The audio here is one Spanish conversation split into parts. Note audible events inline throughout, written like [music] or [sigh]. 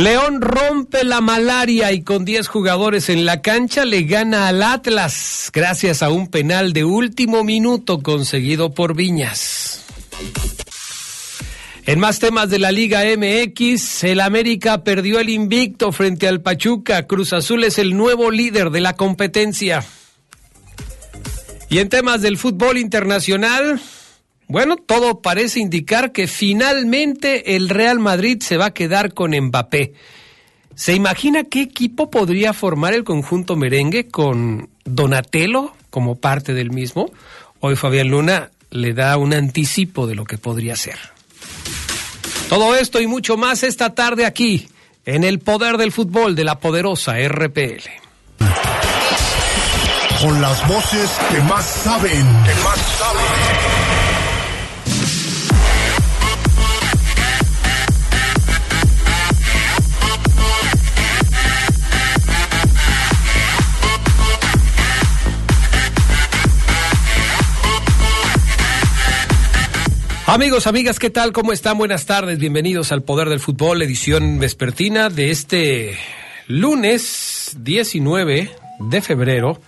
León rompe la malaria y con 10 jugadores en la cancha le gana al Atlas gracias a un penal de último minuto conseguido por Viñas. En más temas de la Liga MX, el América perdió el invicto frente al Pachuca. Cruz Azul es el nuevo líder de la competencia. Y en temas del fútbol internacional, bueno, todo parece indicar que finalmente el Real Madrid se va a quedar con Mbappé. ¿Se imagina qué equipo podría formar el conjunto merengue con Donatello como parte del mismo? Hoy Fabián Luna le da un anticipo de lo que podría ser. Todo esto y mucho más esta tarde aquí, en el poder del fútbol de la poderosa RPL. Con las voces que más saben. Que más saben. Amigos, amigas, ¿qué tal? ¿Cómo están? Buenas tardes. Bienvenidos al Poder del Fútbol, edición vespertina de este lunes 19 de febrero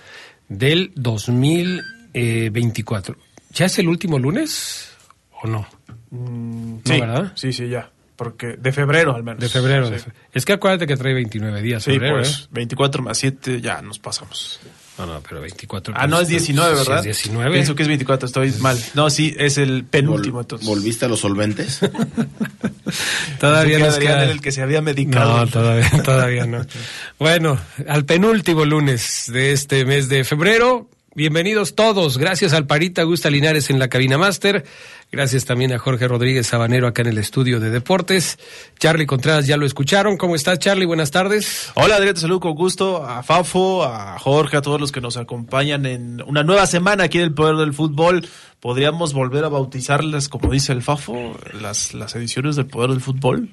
del 2024. ¿Ya es el último lunes o no? Mm, sí, ¿verdad? Sí, sí, ya. Porque de febrero al menos. De febrero. Es que acuérdate que trae 29 días. Sí, pues 24 ¿eh? más 7 ya nos pasamos. No, no, pero 24. Ah, no, es 19, ¿verdad? es 19. Pienso que es 24, estoy mal. No, sí, es el penúltimo entonces. ¿Volviste a los solventes? [laughs] todavía no queda... el que se había medicado. No, todavía, todavía no. [laughs] Bueno, al penúltimo lunes de este mes de febrero, Bienvenidos todos. Gracias al Parita Gusta Linares en la cabina máster. Gracias también a Jorge Rodríguez Sabanero acá en el estudio de deportes. Charlie Contreras ya lo escucharon. ¿Cómo estás, Charlie? Buenas tardes. Hola, Adrián, te saludo con gusto. A Fafo, a Jorge, a todos los que nos acompañan en una nueva semana aquí en el Poder del Fútbol. Podríamos volver a bautizarlas, como dice el Fafo, las, las ediciones del Poder del Fútbol.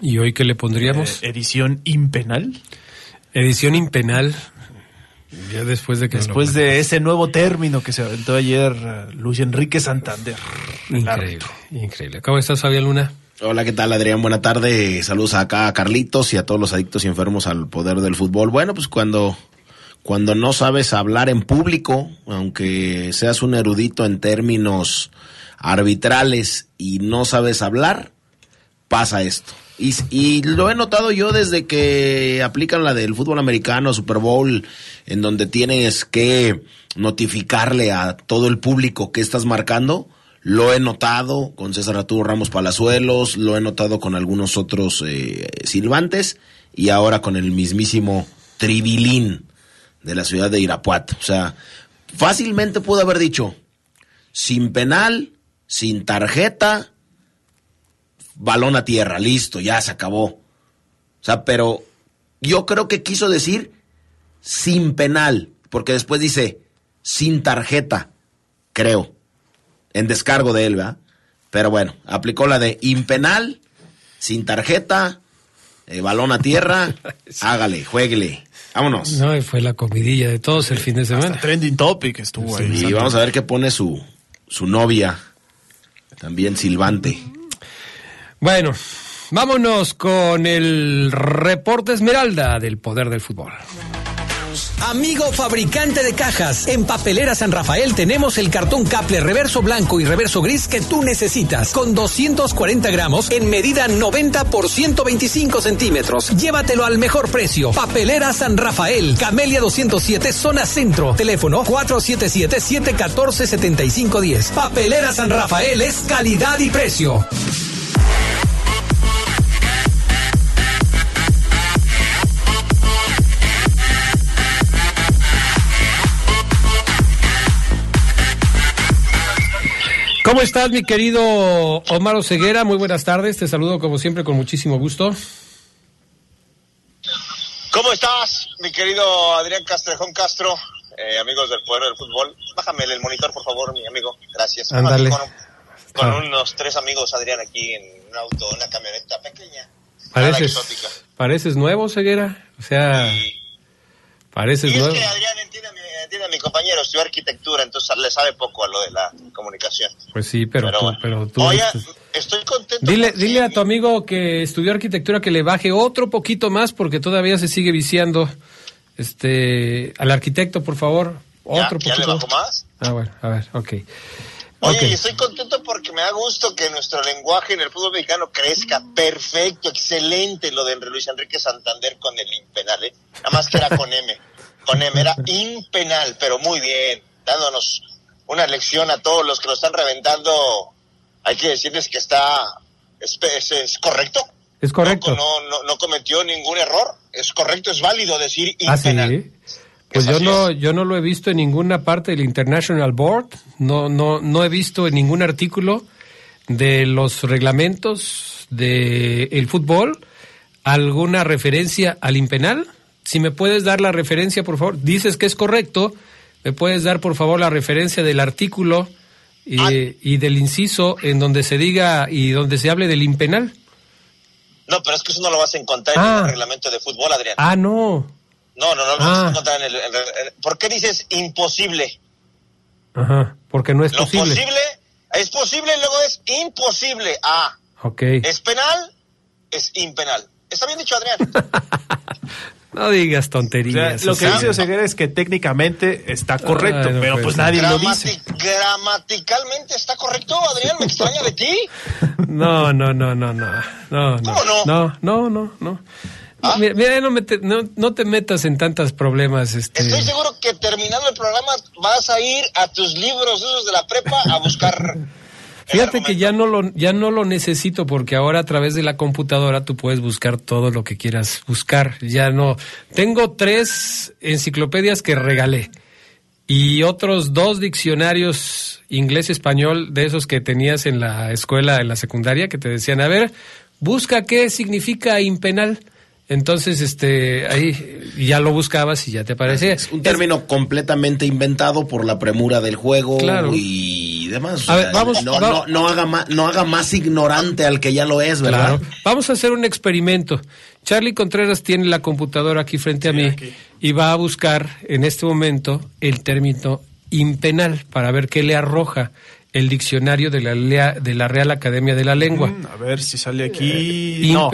¿Y hoy qué le pondríamos? Eh, edición impenal. Edición impenal. Ya después de que después de ese nuevo término que se aventó ayer uh, Luis Enrique Santander. Increíble, increíble. ¿Cómo estás, Fabián Luna? Hola, ¿qué tal, Adrián? Buena tarde. Saludos acá a Carlitos y a todos los adictos y enfermos al poder del fútbol. Bueno, pues cuando cuando no sabes hablar en público, aunque seas un erudito en términos arbitrales y no sabes hablar, pasa esto. Y, lo he notado yo desde que aplican la del fútbol americano, Super Bowl, en donde tienes que notificarle a todo el público que estás marcando. Lo he notado con César Arturo Ramos Palazuelos, lo he notado con algunos otros eh, silbantes y ahora con el mismísimo Tribilín de la ciudad de Irapuato. O sea, fácilmente pudo haber dicho, sin penal, sin tarjeta, balón a tierra, listo, ya se acabó. O sea, pero yo creo que quiso decir sin penal, porque después dice sin tarjeta, creo, en descargo de él, ¿verdad? Pero bueno, aplicó la de impenal, sin tarjeta, eh, balón a tierra, [laughs] hágale, jueguele. Vámonos. No, fue la comidilla de todos el fin de semana. trending topic estuvo ahí. Y vamos a ver qué pone su, su novia, también silbante. Bueno, vámonos con el reporte Esmeralda del poder del fútbol. Amigo fabricante de cajas, en Papelera San Rafael tenemos el cartón Caple reverso blanco y reverso gris que tú necesitas, con 240 gramos en medida 90 por 125 centímetros. Llévatelo al mejor precio. Papelera San Rafael, Camelia 207, zona centro. Teléfono 477-714-7510. Papelera San Rafael es calidad y precio. ¿Cómo estás, mi querido Omar Ceguera? Muy buenas tardes. Te saludo como siempre con muchísimo gusto. ¿Cómo estás, mi querido Adrián Castrejón Castro? Eh, amigos del Poder del Fútbol. Bájame el monitor, por favor, mi amigo. Gracias. Ándale. Con, con unos tres amigos, Adrián, aquí en un auto, una camioneta pequeña. Pareces, pareces nuevo, Ceguera. O sea, Y, pareces y es que Adrián entiende a, mi, entiende a mi compañero, estudió arquitectura, entonces le sabe poco a lo de la comunicación. Pues sí, pero, tú, bueno. pero tú. Oye, este- estoy contento. Dile, dile a tu amigo que estudió arquitectura que le baje otro poquito más porque todavía se sigue viciando. Este, al arquitecto, por favor, ¿Ya, otro ¿Ya le poquito. bajo más? Ah, bueno, a ver, ok. Oye, y estoy contento porque me da gusto que nuestro lenguaje en el fútbol mexicano crezca. Perfecto, excelente lo de Luis Enrique Santander con el impenal, ¿eh? Nada más que era con M. Con M era impenal, pero muy bien, dándonos una lección a todos los que lo están reventando. Hay que decirles que está, es, es- es correcto. Es correcto. No, no, no, cometió ningún error. Es correcto, es válido decir Ah, sí. Pues Es yo no, yo no lo he visto en ninguna parte del International Board, no, no, no he visto en ningún artículo de los reglamentos del el fútbol alguna referencia al impenal. Si me puedes dar la referencia, por favor, dices que es correcto, me puedes dar por favor la referencia del artículo y, Ah. y del inciso en donde se diga y donde se hable del impenal. No, pero es que eso no lo vas a encontrar en Ah. el reglamento de fútbol, Adrián. Ah, no. No, no, no lo Ah. vas a encontrar en el, en el- en- ¿Por qué dices imposible? Ajá, porque no es Lo posible. posible es posible, luego es imposible. Ah, Ok. es penal, es impenal. Está bien dicho, Adrián. [laughs] No digas O sea, tonterías. lo que dice Oseguera es que técnicamente está correcto, Ay, no pero pues nadie lo dice. gramaticalmente está correcto, Adrián. Me extraña de ti. [laughs] No, no, no, no, no. No, no. ¿Cómo no? No, no, no, no. ¿Ah? Mira, mira, no, me te, no, no te metas en tantos problemas. Este. Estoy seguro que terminando el programa vas a ir a tus libros esos de la prepa a buscar. [laughs] Fíjate que ya no lo ya no lo necesito porque ahora a través de la computadora tú puedes buscar todo lo que quieras buscar. Ya no tengo tres enciclopedias que regalé y otros dos diccionarios inglés español de esos que tenías en la escuela en la secundaria que te decían a ver busca qué significa impenal. Entonces este ahí ya lo buscabas y ya te aparecía. Es un término completamente inventado por la premura del juego Claro. y demás. A ver, vamos- no, va- no, no haga más, no haga más ignorante al que ya lo es, ¿verdad? Claro. Vamos a hacer un experimento. Charlie Contreras tiene la computadora aquí frente a mí aquí. y va a buscar en este momento el término impenal para ver qué le arroja el diccionario de la, lea- de la Real Academia de la Lengua. Mm, A ver si sale aquí. No.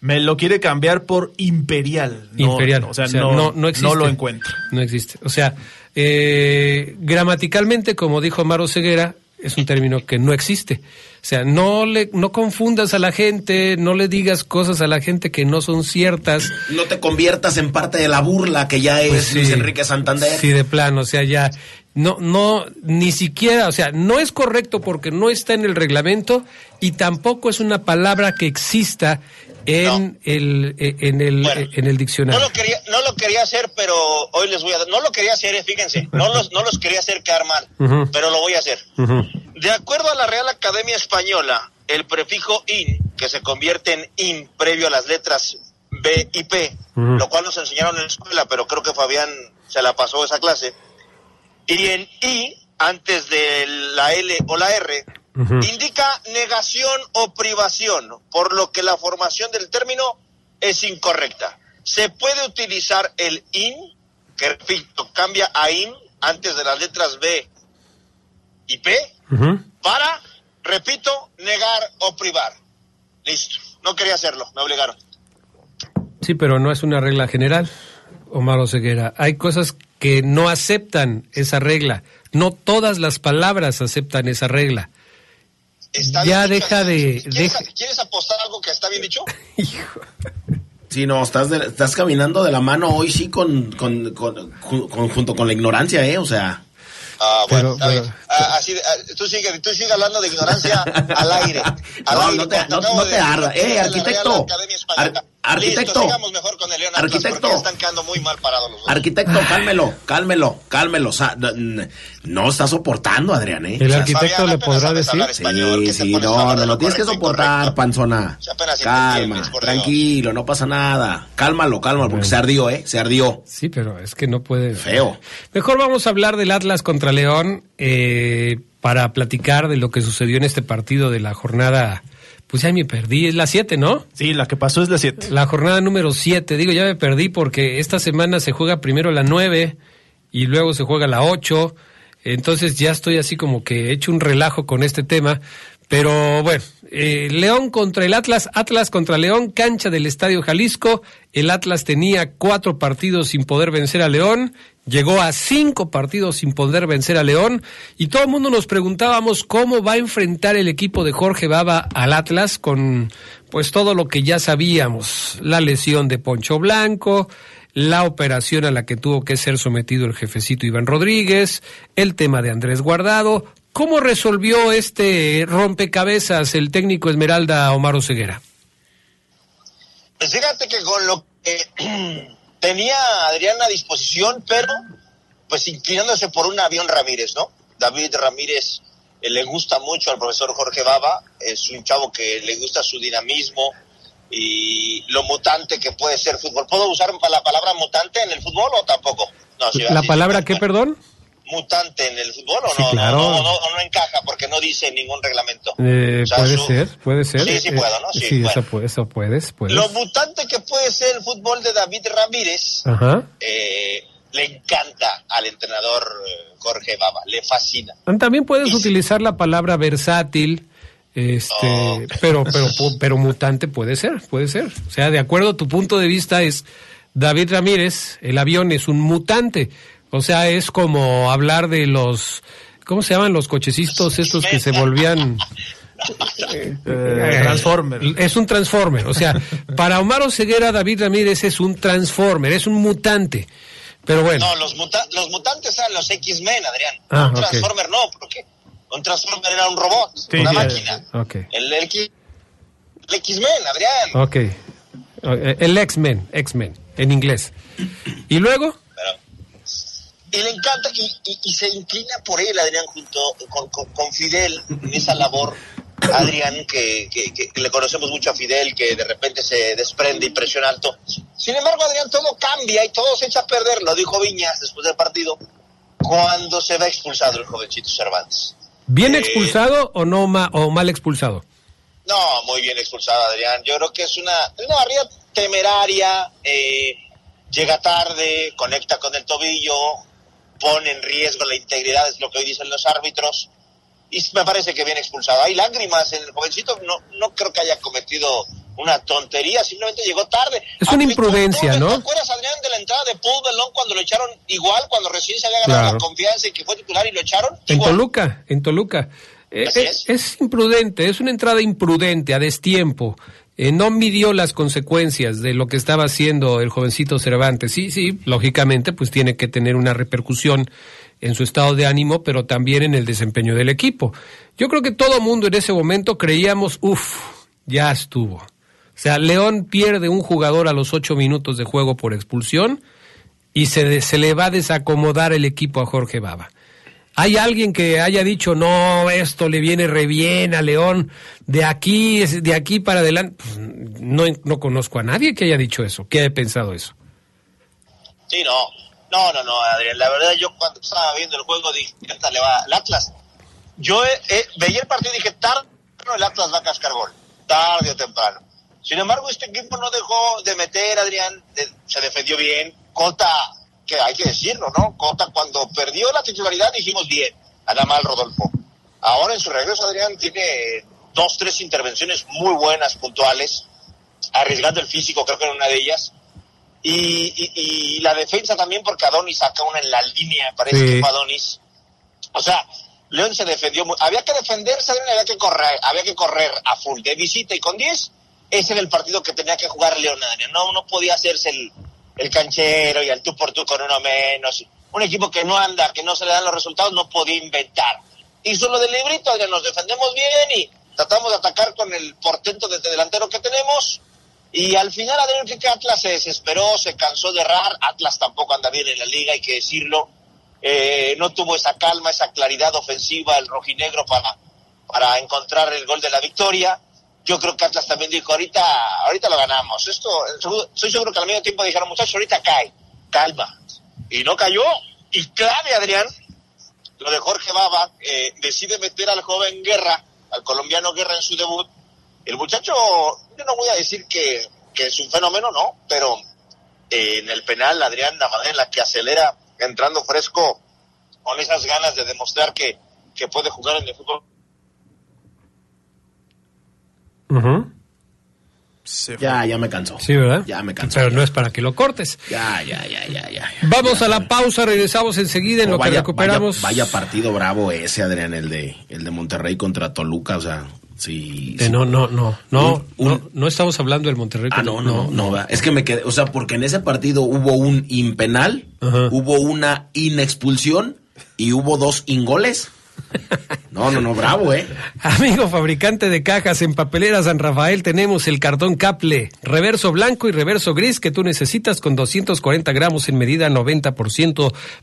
Me lo quiere cambiar por imperial. No, Imperial. O sea, no, no, existe. lo encuentro. No existe. O sea, eh, gramaticalmente, como dijo Amaro Ceguera, es un término que no existe. O sea, no le, no confundas a la gente, no le digas cosas a la gente que no son ciertas. No te conviertas en parte de la burla que ya es Pues sí. Luis Enrique Santander. Sí, de plano, o sea, ya no, no, ni siquiera, o sea, no es correcto porque no está en el reglamento y tampoco es una palabra que exista en No. el, eh, en el, Bueno, eh, en el No diccionario. lo quería, no lo quería hacer, pero hoy les voy a dar. No lo quería hacer, eh, fíjense. No los, no los quería hacer quedar mal, pero lo voy a hacer. De acuerdo a la Real Academia Española, el prefijo in, que se convierte en in previo a las letras B y P, lo cual nos enseñaron en la escuela, pero creo que Fabián se la pasó esa clase. Y en i, antes de la L o la R, indica negación o privación, por lo que la formación del término es incorrecta. Se puede utilizar el in, que repito, cambia a in antes de las letras B y P, para, repito, negar o privar. Listo. No quería hacerlo, me obligaron. Sí, pero no es una regla general. Omar Oseguera. Hay cosas que no aceptan esa regla. No todas las palabras aceptan esa regla. Está Ya deja de- ¿Quieres, deja- ¿Quieres apostar algo que está bien dicho? [laughs] Hijo. Sí, no, estás, de- estás caminando de la mano hoy sí con, con, con- ju- con- junto con la ignorancia, ¿eh? O sea, Ah, bueno, Pero- pero-. Ah, así, de- ah, tú sigue, tú sigue hablando de ignorancia al aire. [laughs] Al No, aire, no te- no- te arda. Eh, arquitecto. Ar- arquitecto. Listo, sigamos mejor con el León Atlas, Arquitecto. porque ya están quedando muy mal parados los dos. arquitecto, cálmelo, cálmelo, cálmelo. O sea, no, no está soportando, Adrián, ¿eh? El O sea, arquitecto Fabián, le podrá decir. español, ¿qué Sí, sí, no, no, no lo tienes que soportar, incorrecto? panzona. Calma, tranquilo, no pasa nada. Cálmalo, cálmalo, porque se ardió, ¿eh? Se ardió. Sí, pero es que no puede. Feo. Mejor vamos a hablar del Atlas contra León eh, para platicar de lo que sucedió en este partido de la jornada. Pues ya me perdí, es la 7, ¿no? Sí, la que pasó es la 7. La jornada número 7. Digo, ya me perdí porque esta semana se juega primero la 9 y luego se juega la 8. Entonces ya estoy así como que he hecho un relajo con este tema. Pero bueno, eh, León contra el Atlas, Atlas contra León, cancha del Estadio Jalisco. El Atlas tenía cuatro partidos sin poder vencer a León, llegó a cinco partidos sin poder vencer a León y todo el mundo nos preguntábamos cómo va a enfrentar el equipo de Jorge Baba al Atlas con pues todo lo que ya sabíamos, la lesión de Poncho Blanco, la operación a la que tuvo que ser sometido el jefecito Iván Rodríguez, el tema de Andrés Guardado. ¿Cómo resolvió este rompecabezas el técnico Esmeralda Omar Oseguera? Pues fíjate que con lo que [clears throat] tenía Adrián a disposición, pero pues inclinándose por un avión Ramírez, ¿no? David Ramírez eh, le gusta mucho al profesor Jorge Baba, es un chavo que le gusta su dinamismo y lo mutante que puede ser fútbol. ¿Puedo usar la palabra mutante en el fútbol o tampoco? No, sí, ¿La palabra qué, perdón? Mutante en el fútbol o Sí, no, claro. no, no, no, no encaja porque no dice ningún reglamento. Eh, O sea, puede su- ser, puede ser. Sí, sí Eh, puedo, ¿no? Sí, Sí, bueno. eso, puede, eso puedes, puedes. Lo mutante que puede ser el fútbol de David Ramírez Ajá. eh, le encanta al entrenador eh, Jorge Baba, le fascina. También puedes Y- utilizar la palabra versátil, este, Oh. pero, pero, pero mutante puede ser, puede ser. O sea, de acuerdo a tu punto de vista es David Ramírez, el avión es un mutante. O sea, es como hablar de los, ¿cómo se llaman los cochecitos estos que se volvían? Eh, Transformer. Es un transformer. O sea, para Omar Ceguera, David Ramírez es un transformer, es un mutante. Pero bueno. No, los, muta- los mutantes eran los X-Men, Adrián. Ah, un. Transformer no, porque un Transformer era un robot, Sí, una sí, máquina. Ok. El, el, X-Men, Adrián. Ok. Eh, El X-Men, X-Men, en inglés. Y luego, Pero- y le encanta y, y- y se inclina por él, Adrián, junto con, con- con Fidel en esa labor. Adrián, que, que- le conocemos mucho a Fidel, que de repente se desprende y presiona alto. Sin embargo, Adrián, todo cambia y todo se echa a perder, lo dijo Viñas después del partido, cuando se va expulsado el jovencito Cervantes. ¿bien Eh, expulsado o no ma- o mal expulsado? No, muy bien expulsado, Adrián. Yo creo que es una, una barrida temeraria, eh, llega tarde, conecta con el tobillo, pone en riesgo la integridad, es lo que hoy dicen los árbitros, y me parece que bien expulsado. Hay lágrimas en el jovencito, no, no creo que haya cometido una tontería, simplemente llegó tarde. Es una imprudencia. ¿no? ¿Te acuerdas, Adrián, de la entrada de Paul Belón cuando lo echaron igual, cuando recién se había ganado Claro. la confianza y que fue titular y lo echaron? En Igual. Toluca, en Toluca. Eh, Así es. es. es imprudente, es una entrada imprudente, a destiempo. Eh, no midió las consecuencias de lo que estaba haciendo el jovencito Cervantes. Sí, sí, lógicamente, pues tiene que tener una repercusión en su estado de ánimo, pero también en el desempeño del equipo. Yo creo que todo mundo en ese momento creíamos, uff, ya estuvo. O sea, León pierde un jugador a los ocho minutos de juego por expulsión y se, se le va a desacomodar el equipo a Jorge Baba. ¿Hay alguien que haya dicho, no, esto le viene re bien a León, de aquí, de aquí para adelante? Pues, no, no conozco a nadie que haya dicho eso, que haya pensado eso. Sí, no. No, no, no, Adrián. La verdad, yo cuando estaba viendo el juego dije, esta le va al Atlas. Yo eh, eh, veía el partido y dije, tarde el Atlas va a cascar gol. Tarde o temprano. Sin embargo, este equipo no dejó de meter, Adrián. se defendió bien. Cota, que hay que decirlo, ¿no? Cota, cuando perdió la titularidad, dijimos bien. Anda mal Rodolfo. Ahora en su regreso, Adrián tiene dos, tres intervenciones muy buenas, puntuales. Arriesgando el físico, creo que en una de ellas y, y, la defensa también porque Adonis saca una en la línea, parece que fue Adonis. O sea, León se defendió muy, había que defenderse, había que correr, había que correr a full, de visita y con 10, ese era el partido que tenía que jugar León, no, no podía hacerse el, el canchero y al tú por tú con uno menos. Un equipo que no anda, que no se le dan los resultados, no podía inventar. Hizo lo del librito, nos defendemos bien y tratamos de atacar con el portento desde delantero que tenemos. Y al final Adrián que Atlas se desesperó, se cansó de errar. Atlas tampoco anda bien en la liga, hay que decirlo. Eh, no tuvo esa calma, esa claridad ofensiva el rojinegro para, para encontrar el gol de la victoria. Yo creo que Atlas también dijo, ahorita, ahorita lo ganamos. Esto, soy seguro que al medio tiempo dijeron, muchachos, ahorita cae, calma. Y no cayó. Y clave, Adrián, lo de Jorge Baba, eh, decide meter al joven Guerra, al colombiano Guerra en su debut. El muchacho, yo no voy a decir que, que es un fenómeno, no, pero eh, en el penal, Adrián, la manera en la que acelera entrando fresco, con esas ganas de demostrar que, que puede jugar en el fútbol. Ya, ya me cansó. Sí, ¿verdad? Ya me cansó. Pero no es para que lo cortes. Ya, ya, ya, ya, ya. Vamos a la pausa, regresamos enseguida en lo que recuperamos. Vaya, partido bravo ese, Adrián, el de, el de Monterrey contra Toluca, o sea, sí. no, no, no, no, no, estamos hablando del Monterrey. Ah, no, no, no, es que me quedé, o sea, porque en ese partido hubo un impenal, hubo una inexpulsión y hubo dos ingoles. No, no, no, bravo, ¿eh? Amigo fabricante de cajas en papelera San Rafael, tenemos el cartón Caple, reverso blanco y reverso gris que tú necesitas con 240 gramos en medida 90 por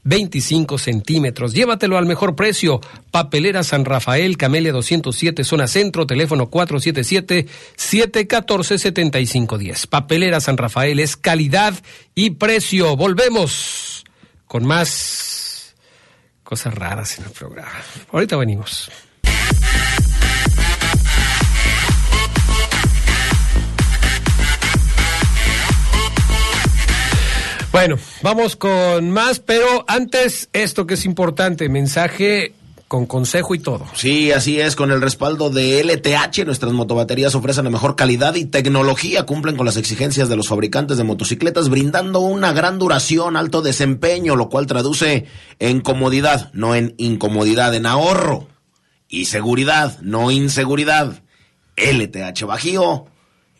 25 centímetros. Llévatelo al mejor precio. Papelera San Rafael, Camelia 207, zona centro, teléfono 477-714-7510. Papelera San Rafael es calidad y precio. Volvemos con más cosas raras en el programa. Ahorita venimos. Bueno, vamos con más, pero antes esto que es importante, mensaje con consejo y todo. Sí, así es, con el respaldo de LTH, nuestras motobaterías ofrecen la mejor calidad y tecnología, cumplen con las exigencias de los fabricantes de motocicletas, brindando una gran duración, alto desempeño, lo cual traduce en comodidad, no en incomodidad, en ahorro y seguridad, no inseguridad. LTH Bajío,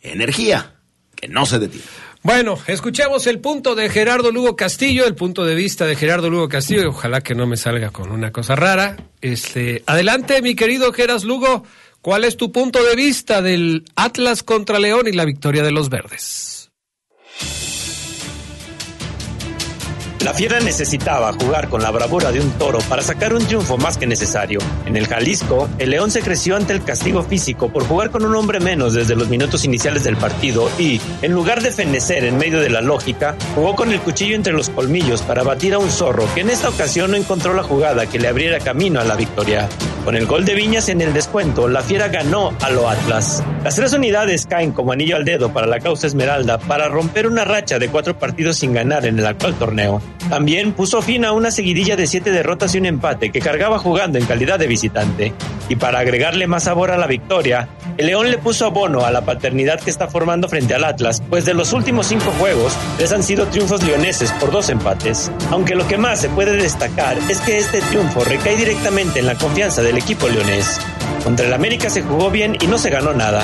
energía que no se detiene. Bueno, escuchemos el punto de Gerardo Lugo Castillo, el punto de vista de Gerardo Lugo Castillo, ojalá que no me salga con una cosa rara. Este, adelante, mi querido Geras Lugo, ¿cuál es tu punto de vista del Atlas contra León y la victoria de los verdes? La Fiera necesitaba jugar con la bravura de un toro para sacar un triunfo más que necesario. En el Jalisco, el León se creció ante el castigo físico por jugar con un hombre menos desde los minutos iniciales del partido y, en lugar de fenecer en medio de la lógica, jugó con el cuchillo entre los colmillos para batir a un zorro que en esta ocasión no encontró la jugada que le abriera camino a la victoria. Con el gol de Viñas en el descuento, la Fiera ganó a lo Atlas. Las tres unidades caen como anillo al dedo para la causa Esmeralda para romper una racha de cuatro partidos sin ganar en el actual torneo. También puso fin a una seguidilla de siete derrotas y un empate que cargaba jugando en calidad de visitante. Y para agregarle más sabor a la victoria, el León le puso abono a la paternidad que está formando frente al Atlas, pues de los últimos cinco juegos les han sido triunfos leoneses por dos empates. Aunque lo que más se puede destacar es que este triunfo recae directamente en la confianza del equipo leonés. Contra el América se jugó bien y no se ganó nada.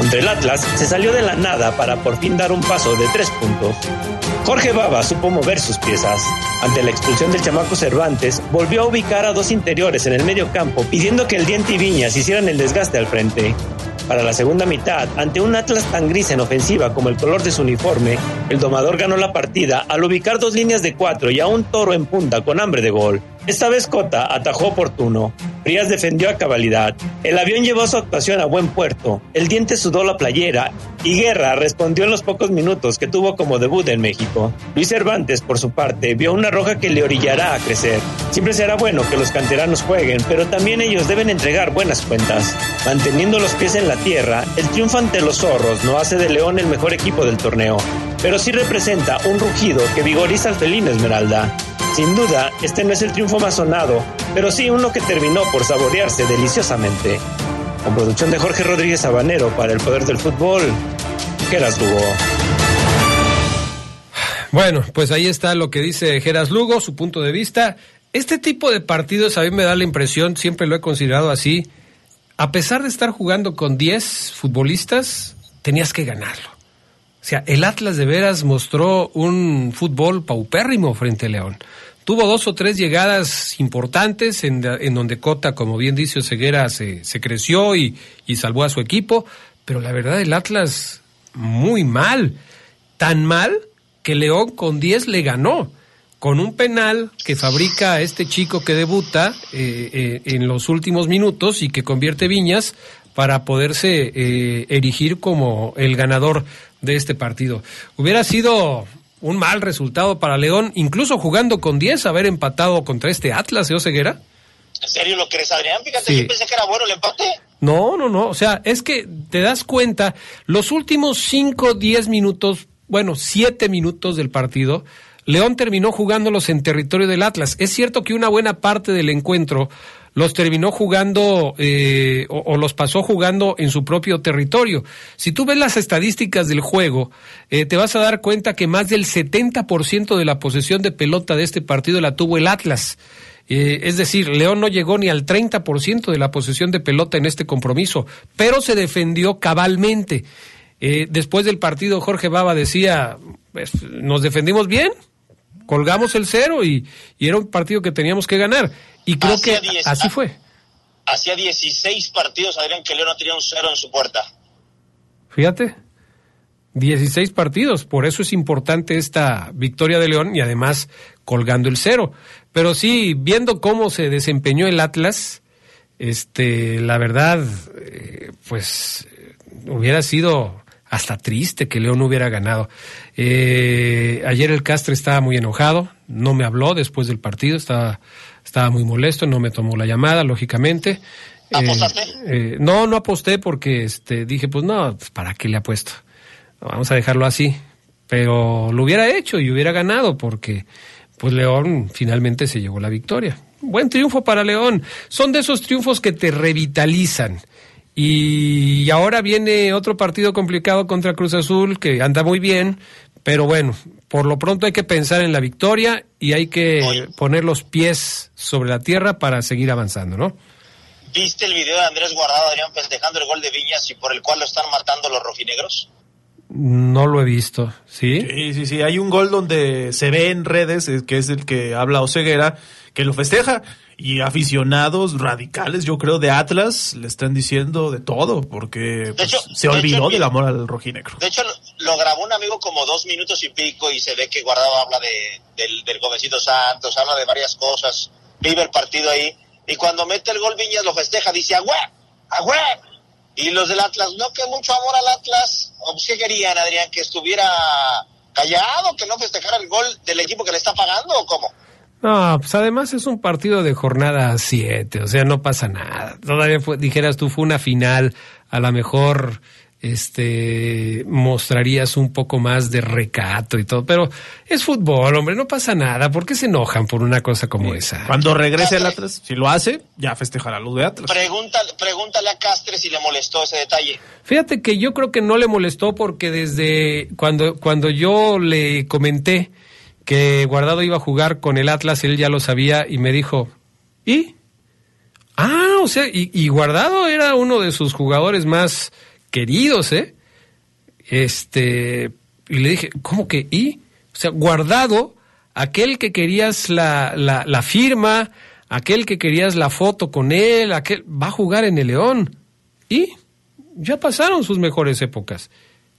Contra el Atlas se salió de la nada para por fin dar un paso de tres puntos. Jorge Baba supo mover sus piezas. Ante la expulsión del chamaco Cervantes, volvió a ubicar a dos interiores en el medio campo, pidiendo que el Diente y Viñas hicieran el desgaste al frente. Para la segunda mitad, ante un Atlas tan gris en ofensiva como el color de su uniforme, el domador ganó la partida al ubicar dos líneas de cuatro y a un toro en punta con hambre de gol. Esta vez Cota atajó oportuno. Frías defendió a cabalidad. El avión llevó su actuación a buen puerto. El diente sudó la playera y Guerra respondió en los pocos minutos que tuvo como debut en México. Luis Cervantes, por su parte, vio una roja que le orillará a crecer. Siempre será bueno que los canteranos jueguen, pero también ellos deben entregar buenas cuentas. Manteniendo los pies en la tierra, el triunfo ante los zorros no hace de León el mejor equipo del torneo, pero sí representa un rugido que vigoriza al felino Esmeralda. Sin duda, este no es el triunfo más sonado, pero sí uno que terminó por saborearse deliciosamente. Con producción de Jorge Rodríguez Habanero para el Poder del Fútbol, Geras Lugo. Bueno, pues ahí está lo que dice Geras Lugo, su punto de vista. Este tipo de partidos a mí me da la impresión, siempre lo he considerado así, a pesar de estar jugando con 10 futbolistas, tenías que ganarlo. O sea, el Atlas de veras mostró un fútbol paupérrimo frente a León. Tuvo dos o tres llegadas importantes en, en donde Cota, como bien dice Ceguera, se, se creció y, y salvó a su equipo, pero la verdad el Atlas muy mal, tan mal que León con 10 le ganó con un penal que fabrica este chico que debuta eh, eh, en los últimos minutos y que convierte Viñas para poderse eh, erigir como el ganador de este partido. Hubiera sido un mal resultado para León, incluso jugando con 10, haber empatado contra este Atlas de Oseguera. ¿En serio lo crees, Adrián? Fíjate, yo pensé que era bueno el empate. No, no, no. O sea, es que te das cuenta, los últimos 5, 10 minutos, bueno, 7 minutos del partido, León terminó jugándolos en territorio del Atlas. Es cierto que una buena parte del encuentro los terminó jugando eh, o, los pasó jugando en su propio territorio. Si tú ves las estadísticas del juego, eh, te vas a dar cuenta que más del 70% de la posesión de pelota de este partido la tuvo el Atlas. Eh, es decir, León no llegó ni al 30% de la posesión de pelota en este compromiso, pero se defendió cabalmente. Después del partido, Jorge Baba decía, pues, nos defendimos bien, colgamos el cero y, y, era un partido que teníamos que ganar. Y creo que diez, así fue. Hacía 16 partidos, Adrián, que León no tenía un cero en su puerta. Fíjate, 16 partidos, por eso es importante esta victoria de León y además colgando el cero. Pero sí, viendo cómo se desempeñó el Atlas, este, la verdad, eh, pues hubiera sido hasta triste que León hubiera ganado. Eh, ayer el Castre estaba muy enojado, no me habló después del partido, estaba, estaba muy molesto, no me tomó la llamada, lógicamente. ¿Apostaste? Eh, eh, no, no aposté porque este, dije, pues no, pues, ¿para qué le apuesto? Vamos a dejarlo así. Pero lo hubiera hecho y hubiera ganado porque pues León finalmente se llevó la victoria. Buen triunfo para León. Son de esos triunfos que te revitalizan. Y ahora viene otro partido complicado contra Cruz Azul, que anda muy bien, pero bueno, por lo pronto hay que pensar en la victoria y hay que Oye. poner los pies sobre la tierra para seguir avanzando, ¿no? ¿Viste el video de Andrés Guardado, Adrián, festejando el gol de Viñas y por el cual lo están matando los rojinegros? No lo he visto, ¿sí? Sí, sí, sí. Hay un gol donde se ve en redes, que es el que habla Oseguera, que lo festeja. Y aficionados radicales, yo creo, de Atlas, le están diciendo de todo, porque pues, hecho, se olvidó de del amor al rojinegro. De hecho, lo grabó un amigo como dos minutos y pico y se ve que Guardado habla de, del, del jovencito Santos, habla de varias cosas, vive el partido ahí. Y cuando mete el gol Viñas lo festeja, dice, ¡agüe! ¡agüe! Y los del Atlas, no, que mucho amor al Atlas. ¿Qué querían, Adrián? ¿Que estuviera callado, que no festejara el gol del equipo que le está pagando o cómo? No, pues además es un partido de jornada 7, o sea, no pasa nada. Todavía fue, dijeras tú, fue una final, a lo mejor este mostrarías un poco más de recato y todo, pero es fútbol, hombre, no pasa nada, ¿por qué se enojan por una cosa como sí. esa? Cuando regrese el Atlas, si lo hace, ya festejará luz de Atlas. Pregúntale, pregúntale a Castre si le molestó ese detalle. Fíjate que yo creo que no le molestó porque desde cuando, cuando yo le comenté que Guardado iba a jugar con el Atlas, él ya lo sabía y me dijo, ¿y? Ah, o sea, y, Guardado era uno de sus jugadores más queridos, ¿eh? Este, y le dije, ¿cómo que y? O sea, guardado, aquel que querías la, la, la, firma, aquel que querías la foto con él, aquel, va a jugar en el León. Y ya pasaron sus mejores épocas.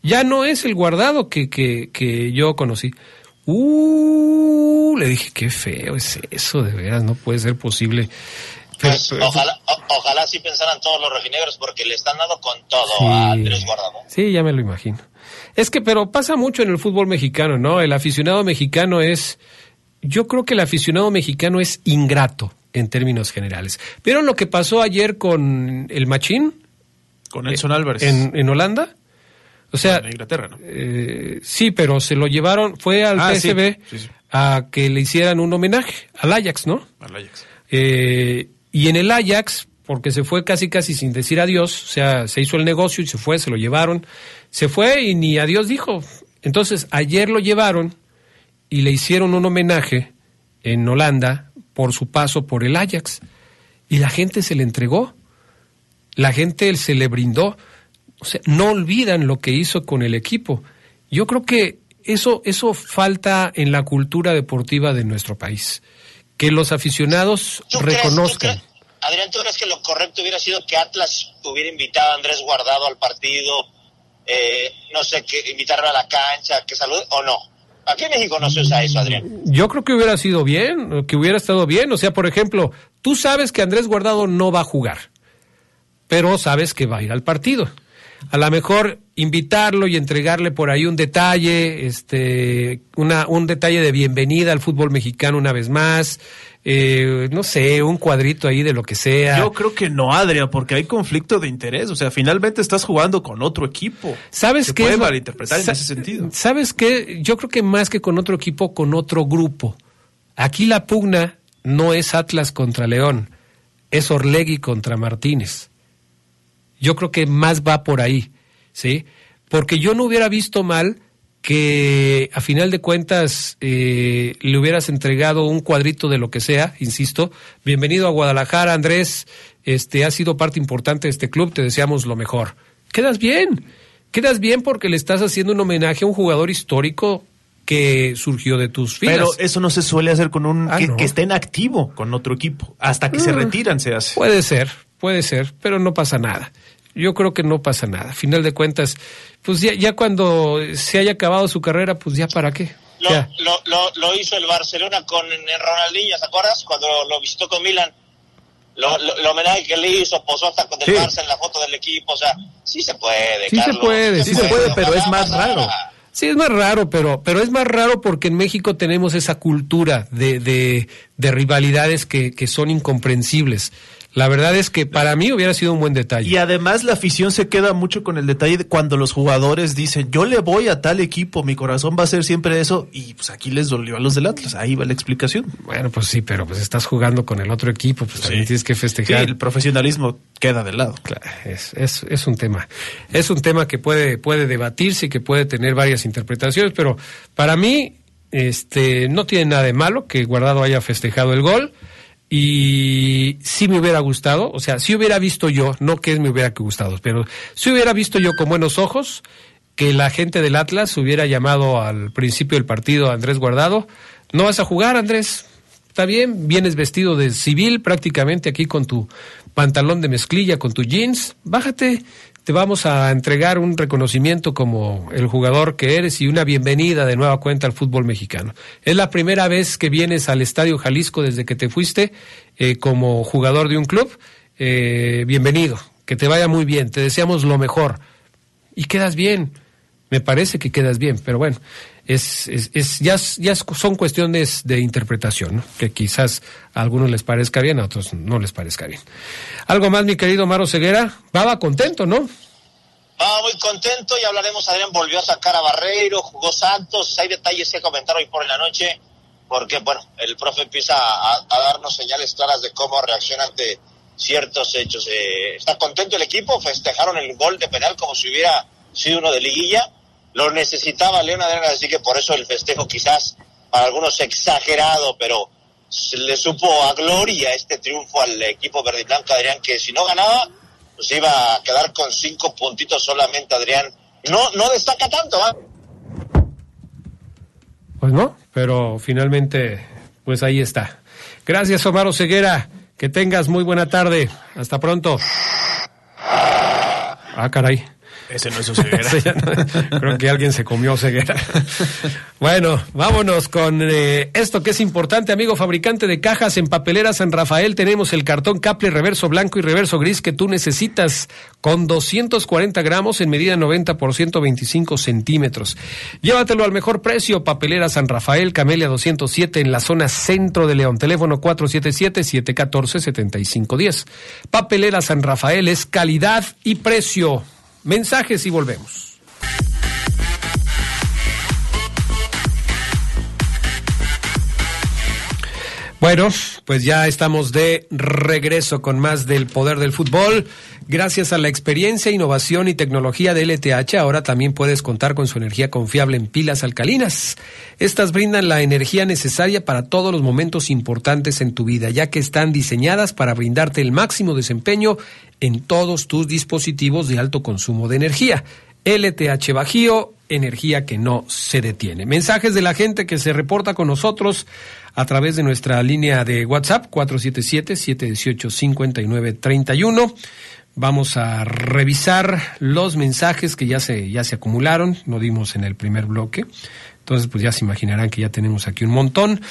Ya no es el guardado que, que, que yo conocí. Uh, le dije, qué feo es eso, de veras, no puede ser posible. Pues, pero, ojalá, o, ojalá sí pensaran todos los rojinegros porque le están dando con todo sí, a Andrés Guardado. Sí, ya me lo imagino. Es que, pero pasa mucho en el fútbol mexicano, ¿no? El aficionado mexicano es, yo creo que el aficionado mexicano es ingrato en términos generales. ¿Vieron lo que pasó ayer con el Machín? Con Nelson Álvarez. En, en Holanda. O sea, en Inglaterra, ¿no? Eh, sí, pero se lo llevaron, fue al ah, PSV sí, sí, a que le hicieran un homenaje al Ajax, ¿no? Al Ajax. Eh, y en el Ajax, porque se fue casi casi sin decir adiós, o sea, se hizo el negocio y se fue, se lo llevaron, se fue y ni adiós dijo. Entonces, ayer lo llevaron y le hicieron un homenaje en Holanda por su paso por el Ajax. Y la gente se le entregó, la gente se le brindó. O sea, no olvidan lo que hizo con el equipo. Yo creo que eso, eso falta en la cultura deportiva de nuestro país. Que los aficionados ¿Tú crees- reconozcan. tú crees- Adrián, ¿tú crees que lo correcto hubiera sido que Atlas hubiera invitado a Andrés Guardado al partido? Eh, no sé, que invitarlo a la cancha, que salude, o no? Aquí en México no se usa eso, Adrián. Yo creo que hubiera sido bien, que hubiera estado bien. O sea, por ejemplo, tú sabes que Andrés Guardado no va a jugar, pero sabes que va a ir al partido. A lo mejor invitarlo y entregarle por ahí un detalle, este, una, un detalle de bienvenida al fútbol mexicano una vez más, eh, no sé, un cuadrito ahí de lo que sea. Yo creo que no, Adria, porque hay conflicto de interés. O sea, finalmente estás jugando con otro equipo. ¿Sabes Se qué? puede malinterpretar en ese sentido. ¿Sabes qué? Yo creo que más que con otro equipo, con otro grupo. Aquí la pugna no es Atlas contra León, es Orlegui contra Martínez. Yo creo que más va por ahí, ¿sí? Porque yo no hubiera visto mal que a final de cuentas eh, le hubieras entregado un cuadrito de lo que sea, insisto. Bienvenido a Guadalajara, Andrés. Este ha sido parte importante de este club, te deseamos lo mejor. Quedas bien, quedas bien porque le estás haciendo un homenaje a un jugador histórico que surgió de tus filas. Pero eso no se suele hacer con un Ah, que, no. que esté en activo con otro equipo. Hasta que se Mm. retiran se hace. Puede ser, puede ser, pero no pasa nada. Yo creo que no pasa nada. A final de cuentas, pues ya, ya cuando se haya acabado su carrera, pues ya para qué. Lo, Ya. lo, lo, lo hizo el Barcelona con Ronaldinho, ¿te acuerdas? Cuando lo visitó con Milan. Lo, lo, homenaje que le hizo, posó hasta con el Sí. Barça en la foto del equipo. O sea, sí se puede, Sí se puede, sí se puede, pero es más raro. Sí, es más raro, pero, pero es más raro porque en México tenemos esa cultura de, de, de rivalidades que, que son incomprensibles. La verdad es que para mí hubiera sido un buen detalle. Y además la afición se queda mucho con el detalle de cuando los jugadores dicen, yo le voy a tal equipo, mi corazón va a ser siempre eso, y pues aquí les dolió a los del Atlas, ahí va la explicación. Bueno, pues sí, pero pues estás jugando con el otro equipo, pues también tienes que Sí, festejar. el profesionalismo queda de lado. Claro, es, es, es un tema. Es un tema que puede, puede debatirse y que puede tener varias interpretaciones, pero para mí este, no tiene nada de malo que Guardado haya festejado el gol. Y sí me hubiera gustado, o sea, si hubiera visto yo, no que me hubiera gustado, pero si hubiera visto yo con buenos ojos que la gente del Atlas hubiera llamado al principio del partido a Andrés Guardado, no vas a jugar, Andrés, está bien, vienes vestido de civil prácticamente aquí con tu pantalón de mezclilla, con tu jeans, bájate, te vamos a entregar un reconocimiento como el jugador que eres y una bienvenida de nueva cuenta al fútbol mexicano. Es la primera vez que vienes al Estadio Jalisco desde que te fuiste eh, como jugador de un club. Eh, bienvenido, que te vaya muy bien, te deseamos lo mejor. Y quedas bien, me parece que quedas bien, pero bueno, es, es, es- ya, ya son cuestiones de interpretación, ¿no? que quizás a algunos les parezca bien, a otros no les parezca bien. Algo más, mi querido Maro Ceguera, Baba contento, ¿no? Ah, muy contento y hablaremos. Adrián volvió a sacar a Barreiro, jugó Santos. Hay detalles que comentar hoy por la noche, porque, bueno, el profe empieza a, a darnos señales claras de cómo reacciona ante ciertos hechos. Eh, está contento el equipo, festejaron el gol de penal como si hubiera sido uno de liguilla. Lo necesitaba León Adrián, así que por eso el festejo quizás para algunos exagerado, pero le supo a gloria este triunfo al equipo verde y blanco, Adrián, que si no ganaba, pues iba a quedar con cinco puntitos solamente, Adrián. No, no destaca tanto, ¿ah? Pues no, pero finalmente, pues ahí está. Gracias, Omar Ceguera. Que tengas muy buena tarde. Hasta pronto. Ah, caray. Ese no es su ceguera. [laughs] Sí, ya no- Creo que alguien se comió ceguera. [laughs] Bueno, vámonos con eh, esto que es importante, amigo fabricante de cajas en papelera San Rafael. Tenemos el cartón Caple reverso blanco y reverso gris que tú necesitas con 240 gramos en medida 90 por 125 centímetros. Llévatelo al mejor precio. Papelera San Rafael, Camelia 207 en la zona centro de León. Teléfono 477-714-7510. Papelera San Rafael es calidad y precio. Mensajes y volvemos. Bueno, pues ya estamos de regreso con más del poder del fútbol. Gracias a la experiencia, innovación y tecnología de LTH, ahora también puedes contar con su energía confiable en pilas alcalinas. Estas brindan la energía necesaria para todos los momentos importantes en tu vida, ya que están diseñadas para brindarte el máximo desempeño en todos tus dispositivos de alto consumo de energía. LTH Bajío, energía que no se detiene. Mensajes de la gente que se reporta con nosotros a través de nuestra línea de WhatsApp 477-718-5931. Vamos a revisar los mensajes que ya se, ya se acumularon, no dimos en el primer bloque. Entonces, pues ya se imaginarán que ya tenemos aquí un montón.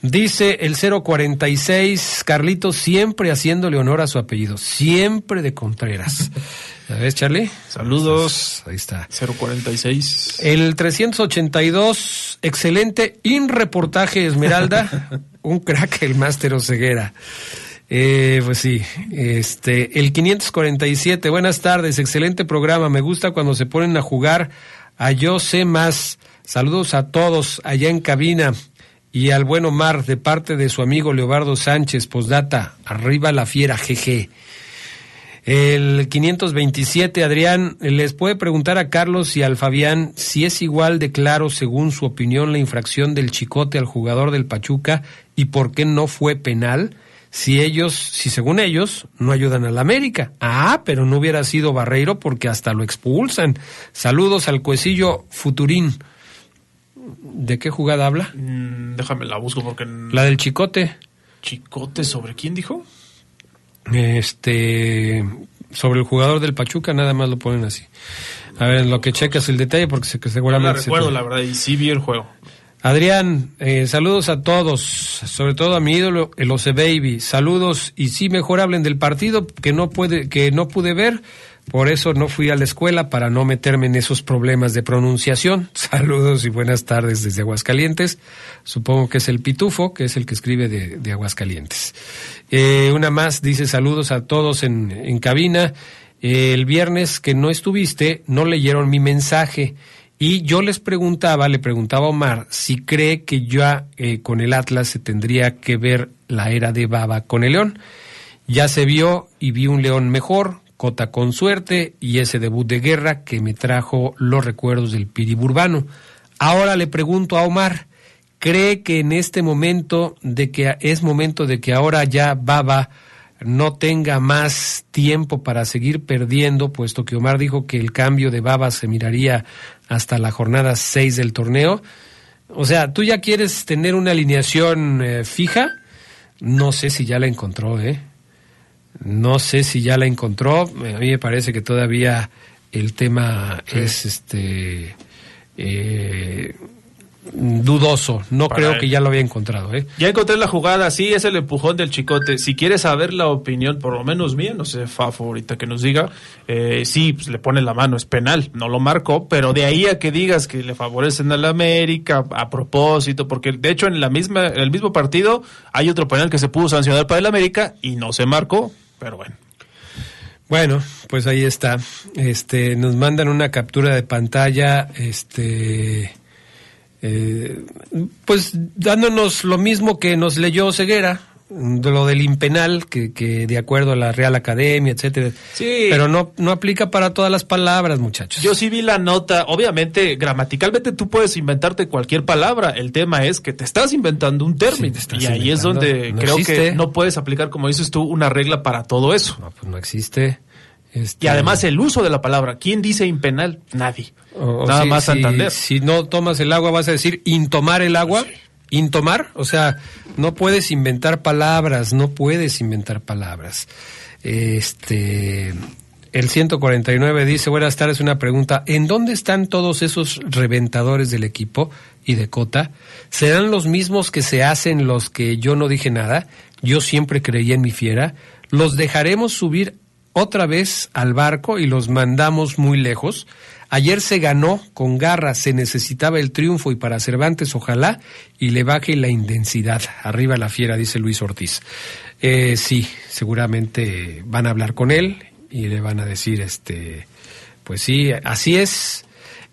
Dice el 046, Carlitos siempre haciéndole honor a su apellido, siempre de Contreras. [laughs] ¿Ya ves, Charlie? Saludos. Ahí está. 046. El 382, excelente in reportaje Esmeralda, [laughs] un crack el máster Oceguera. Eh, pues sí, este, el 547, buenas tardes, excelente programa, me gusta cuando se ponen a jugar. A Yo sé más. Saludos a todos allá en cabina. Y al buen Omar de parte de su amigo Leobardo Sánchez, postdata, arriba la fiera, jeje. El 527, Adrián, les puede preguntar a Carlos y al Fabián si es igual de claro, según su opinión, la infracción del chicote al jugador del Pachuca y por qué no fue penal, si ellos, si según ellos, no ayudan a la América. Ah, pero no hubiera sido Barreiro porque hasta lo expulsan. Saludos al cuecillo Futurín. ¿De qué jugada habla? Mm, déjame la busco porque. La del chicote. Chicote, ¿sobre quién dijo? Este. Sobre el jugador del Pachuca, nada más lo ponen así. A ver, lo que checas el detalle, porque que No seguramente. la se recuerdo, te- la verdad, y sí vi el juego. Adrián, eh, saludos a todos, sobre todo a mi ídolo, el Oce Baby. Saludos y sí, mejor hablen del partido que no puede, que no pude ver. Por eso no fui a la escuela para no meterme en esos problemas de pronunciación. [laughs] Saludos y buenas tardes desde Aguascalientes. Supongo que es el Pitufo, que es el que escribe de, de Aguascalientes. Eh, una más dice saludos a todos en, en cabina. Eh, el viernes que no estuviste, no leyeron mi mensaje. Y yo les preguntaba, le preguntaba a Omar, si cree que ya eh, con el Atlas se tendría que ver la era de Baba con el León. Ya se vio y vi un León mejor, Cota con suerte y ese debut de guerra que me trajo los recuerdos del Piriburbano. Ahora le pregunto a Omar, ¿cree que en este momento de que es momento de que ahora ya Baba no tenga más tiempo para seguir perdiendo, puesto que Omar dijo que el cambio de Baba se miraría hasta la jornada 6 del torneo? O sea, ¿tú ya quieres tener una alineación eh, fija? No sé si ya la encontró, ¿eh? No sé si ya la encontró. A mí me parece que todavía el tema es este eh, dudoso. No Para creo él. que ya lo había encontrado, ¿eh? Ya encontré la jugada, sí, es el empujón del chicote. Si quieres saber la opinión, por lo menos mía, no sé, Fafo, ahorita que nos diga, eh, sí, pues le pone la mano, es penal, no lo marcó, pero de ahí a que digas que le favorecen a la América a propósito, porque de hecho en la misma, en el mismo partido hay otro penal que se pudo sancionar para el América y no se marcó, pero bueno. Bueno, pues ahí está. Este, nos mandan una captura de pantalla, este, eh, pues dándonos lo mismo que nos leyó Ceguera, de lo del impenal, que, que de acuerdo a la Real Academia, etcétera. Sí. Pero no, no aplica para todas las palabras, muchachos. Yo sí vi la nota, obviamente, gramaticalmente tú puedes inventarte cualquier palabra, el tema es que te estás inventando un término y ahí es donde No creo existe. que no puedes aplicar, como dices tú, una regla para todo eso. No, pues no existe. Este, Y además el uso de la palabra, ¿quién dice impenal? Nadie. O- o Nada si- más Santander. Si, no tomas el agua, vas a decir intomar el agua. Intomar, o sea, no puedes inventar palabras, no puedes inventar palabras. Este, el 149 dice, buenas tardes, una pregunta, ¿en dónde están todos esos reventadores del equipo y de Cota? ¿Serán los mismos que se hacen los que yo no dije nada? Yo siempre creí en mi fiera. ¿Los dejaremos subir otra vez al barco y los mandamos muy lejos. Ayer se ganó con garra, se necesitaba el triunfo y para Cervantes ojalá y le baje la intensidad. Arriba la fiera, dice Luis Ortiz. Eh, sí, seguramente van a hablar con él y le van a decir, este, pues sí, así es.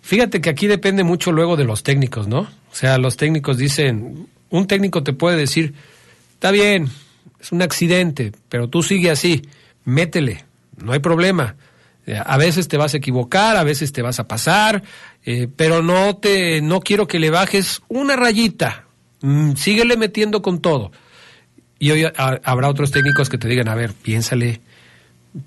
Fíjate que aquí depende mucho luego de los técnicos, ¿no? O sea, los técnicos dicen, un técnico te puede decir, está bien, es un accidente, pero tú sigue así, métele, no hay problema. Eh, A veces te vas a equivocar, a veces te vas a pasar, eh, pero no te, no quiero que le bajes una rayita. Mm, síguele metiendo con todo. Y hoy ha- habrá otros técnicos que te digan, a ver, piénsale,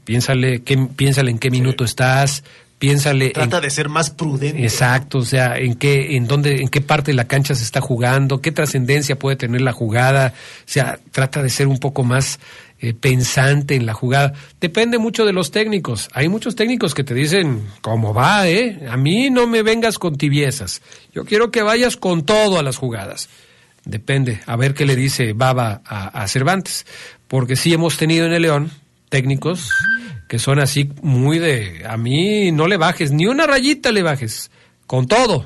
piénsale, qué, piénsale en qué minuto estás, piénsale en Trata de ser más prudente. Exacto, o sea, en qué, en dónde, en qué parte de la cancha se está jugando, qué trascendencia puede tener la jugada, o sea, trata de ser un poco más eh, pensante en la jugada. Depende mucho de los técnicos. Hay muchos técnicos que te dicen, ¿cómo va, eh? A mí no me vengas con tibiezas. Yo quiero que vayas con todo a las jugadas. Depende, a ver qué le dice Baba a, a Cervantes. Porque sí hemos tenido en el León técnicos que son así muy de, a mí no le bajes, ni una rayita le bajes, con todo.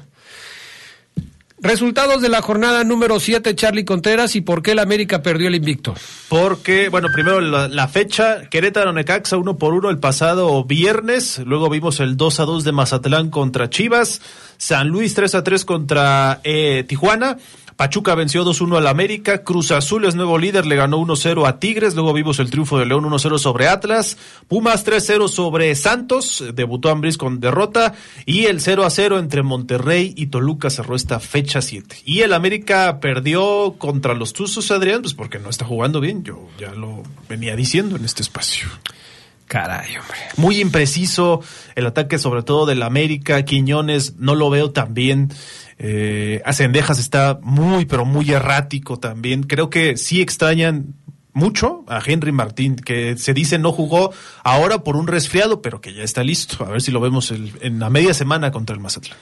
Resultados de la jornada número 7, Charlie Contreras, y por qué el América perdió el invicto. Porque, bueno, primero la, fecha, Querétaro Necaxa uno por uno el pasado viernes, luego vimos el 2 a 2 de Mazatlán contra Chivas, San Luis 3 a 3 contra eh, Tijuana, Pachuca venció 2-1 al América, Cruz Azul es nuevo líder, le ganó 1-0 a Tigres, luego vimos el triunfo de León 1-0 sobre Atlas, Pumas 3-0 sobre Santos, debutó Ambriz con derrota, y el 0-0 entre Monterrey y Toluca cerró esta fecha 7. Y el América perdió contra los Tuzos, Adrián, pues porque no está jugando bien, yo ya lo venía diciendo en este espacio. Caray, hombre. Muy impreciso el ataque, sobre todo del América. Quiñones no lo veo tan bien. Eh, Acendejas está muy, pero muy errático también. Creo que sí extrañan mucho a Henry Martín, que se dice no jugó ahora por un resfriado, pero que ya está listo. A ver si lo vemos en la media semana contra el Mazatlán.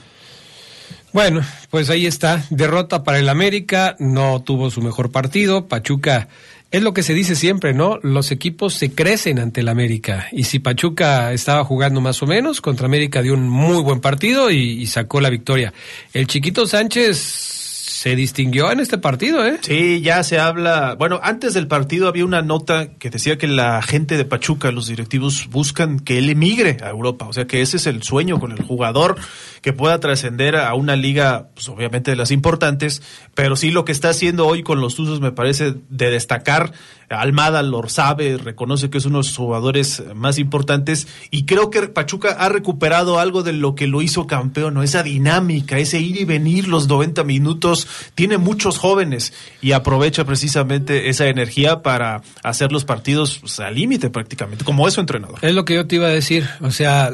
Bueno, pues ahí está. Derrota para el América, no tuvo su mejor partido. Pachuca, es lo que se dice siempre, ¿no? Los equipos se crecen ante el América. Y si Pachuca estaba jugando más o menos, contra América dio un muy buen partido y, y sacó la victoria. El chiquito Sánchez se distinguió en este partido, ¿eh? Sí, ya se habla. Bueno, antes del partido había una nota que decía que la gente de Pachuca, los directivos, buscan que él emigre a Europa. O sea, que ese es el sueño con el jugador, que pueda trascender a una liga, pues obviamente de las importantes. Pero sí, lo que está haciendo hoy con los Tuzos me parece de destacar. Almada lo sabe, reconoce que es uno de sus jugadores más importantes. Y creo que Pachuca ha recuperado algo de lo que lo hizo campeón, ¿no? Esa dinámica, ese ir y venir los 90 minutos. Tiene muchos jóvenes y aprovecha precisamente esa energía para hacer los partidos pues, al límite prácticamente, como es su entrenador. Es lo que yo te iba a decir. O sea,